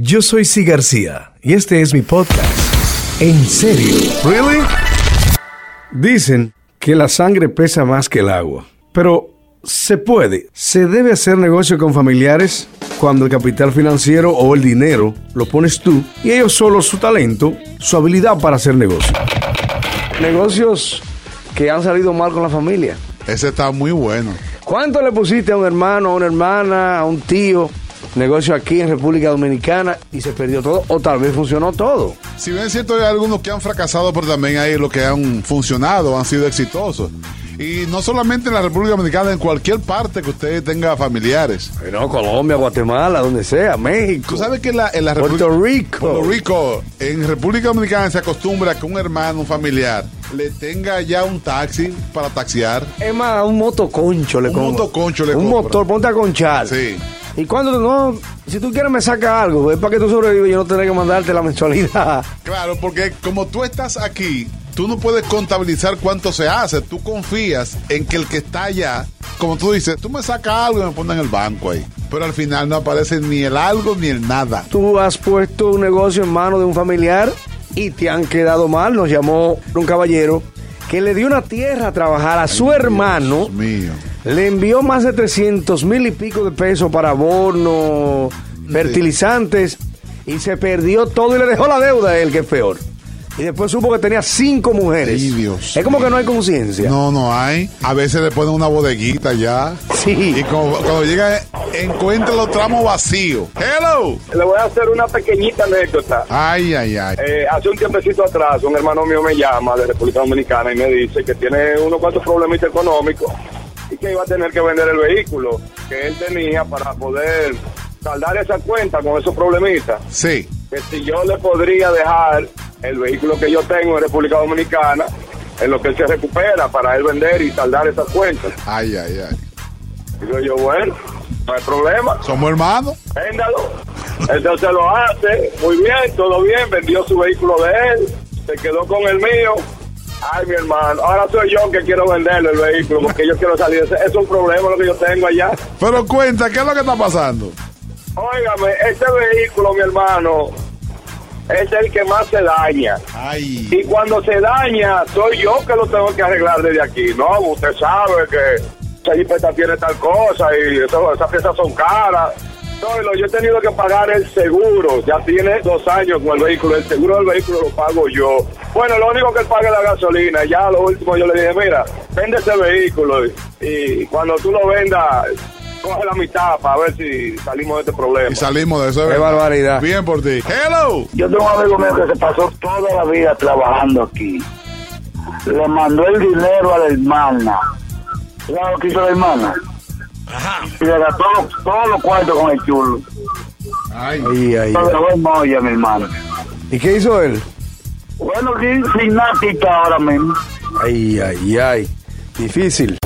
Yo soy Si García y este es mi podcast. ¿En serio? ¿Really? Dicen que la sangre pesa más que el agua, pero se puede, se debe hacer negocio con familiares cuando el capital financiero o el dinero lo pones tú y ellos solo su talento, su habilidad para hacer negocio. Negocios que han salido mal con la familia. Ese está muy bueno. ¿Cuánto le pusiste a un hermano, a una hermana, a un tío? Negocio aquí en República Dominicana y se perdió todo, o tal vez funcionó todo. Si bien es cierto, hay algunos que han fracasado, pero también hay los que han funcionado, han sido exitosos. Y no solamente en la República Dominicana, en cualquier parte que usted tenga familiares. No, Colombia, Guatemala, donde sea, México. Tú sabes que en la, en la Puerto República- Rico. Puerto Rico, en República Dominicana se acostumbra que un hermano, un familiar, le tenga ya un taxi para taxiar. Es más, un motoconcho le Un compra. motoconcho le Un compra. motor, ponte a conchar. Sí. Y cuando no, si tú quieres me saca algo, es para que tú sobrevivas y yo no tener que mandarte la mensualidad. Claro, porque como tú estás aquí, tú no puedes contabilizar cuánto se hace. Tú confías en que el que está allá, como tú dices, tú me sacas algo y me pones en el banco ahí. Pero al final no aparece ni el algo ni el nada. Tú has puesto un negocio en manos de un familiar y te han quedado mal. Nos llamó un caballero que le dio una tierra a trabajar a su hermano. Dios mío. Le envió más de 300 mil y pico de pesos para abono, fertilizantes y se perdió todo y le dejó la deuda a él, que es peor. Y después supo que tenía cinco mujeres. Dios es como que no hay conciencia. No, no hay. A veces le ponen una bodeguita ya. Sí. Y como- cuando llega, encuentra los tramos vacíos. ¡Hello! Le voy a hacer una pequeñita anécdota. Ay, ay, ay. Eh, hace un tiempecito atrás, un hermano mío me llama de República Dominicana y me dice que tiene unos cuantos problemitas económicos y que iba a tener que vender el vehículo que él tenía para poder saldar esa cuenta con esos problemitas. Sí. Que si yo le podría dejar el vehículo que yo tengo en República Dominicana en lo que él se recupera para él vender y saldar esas cuentas. Ay, ay, ay. Digo yo, bueno, no hay problema. Somos hermanos. véndalo. Entonces lo hace, muy bien, todo bien, vendió su vehículo de él, se quedó con el mío. Ay, mi hermano, ahora soy yo que quiero venderle el vehículo porque yo quiero salir. Es un problema lo que yo tengo allá. Pero cuenta, ¿qué es lo que está pasando? Óigame, este vehículo, mi hermano, es el que más se daña. Ay. Y cuando se daña, soy yo que lo tengo que arreglar desde aquí. No, usted sabe que esa jipeta tiene tal cosa y eso- esas piezas son caras. No, yo he tenido que pagar el seguro. Ya tiene dos años con el vehículo. El seguro del vehículo lo pago yo. Bueno, lo único que él paga es la gasolina. Ya lo último yo le dije, mira, vende ese vehículo y, y cuando tú lo vendas, coge la mitad para ver si salimos de este problema. Y salimos de eso. Qué ¿verdad? barbaridad. Bien por ti. ¡Hello! Yo tengo un amigo mío que se pasó toda la vida trabajando aquí. Le mandó el dinero a la hermana. ¿Sabes lo que hizo la hermana? Y le gastó todos los cuartos con el chulo. Ay. Ay, ay, dejó en mi hermano. ¿Y qué hizo él? Bueno, sin, sin nada quita ahora mismo. Ay, ay, ay. Difícil.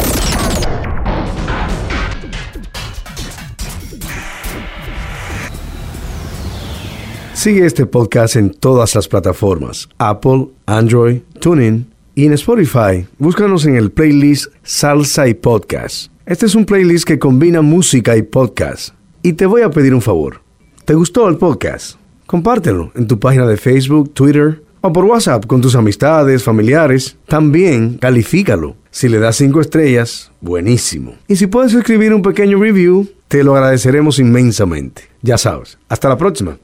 Sigue este podcast en todas las plataformas: Apple, Android, TuneIn y en Spotify. Búscanos en el playlist Salsa y Podcast. Este es un playlist que combina música y podcast. Y te voy a pedir un favor. ¿Te gustó el podcast? Compártelo en tu página de Facebook, Twitter o por WhatsApp con tus amistades, familiares. También califícalo. Si le das cinco estrellas, buenísimo. Y si puedes escribir un pequeño review, te lo agradeceremos inmensamente. Ya sabes. Hasta la próxima.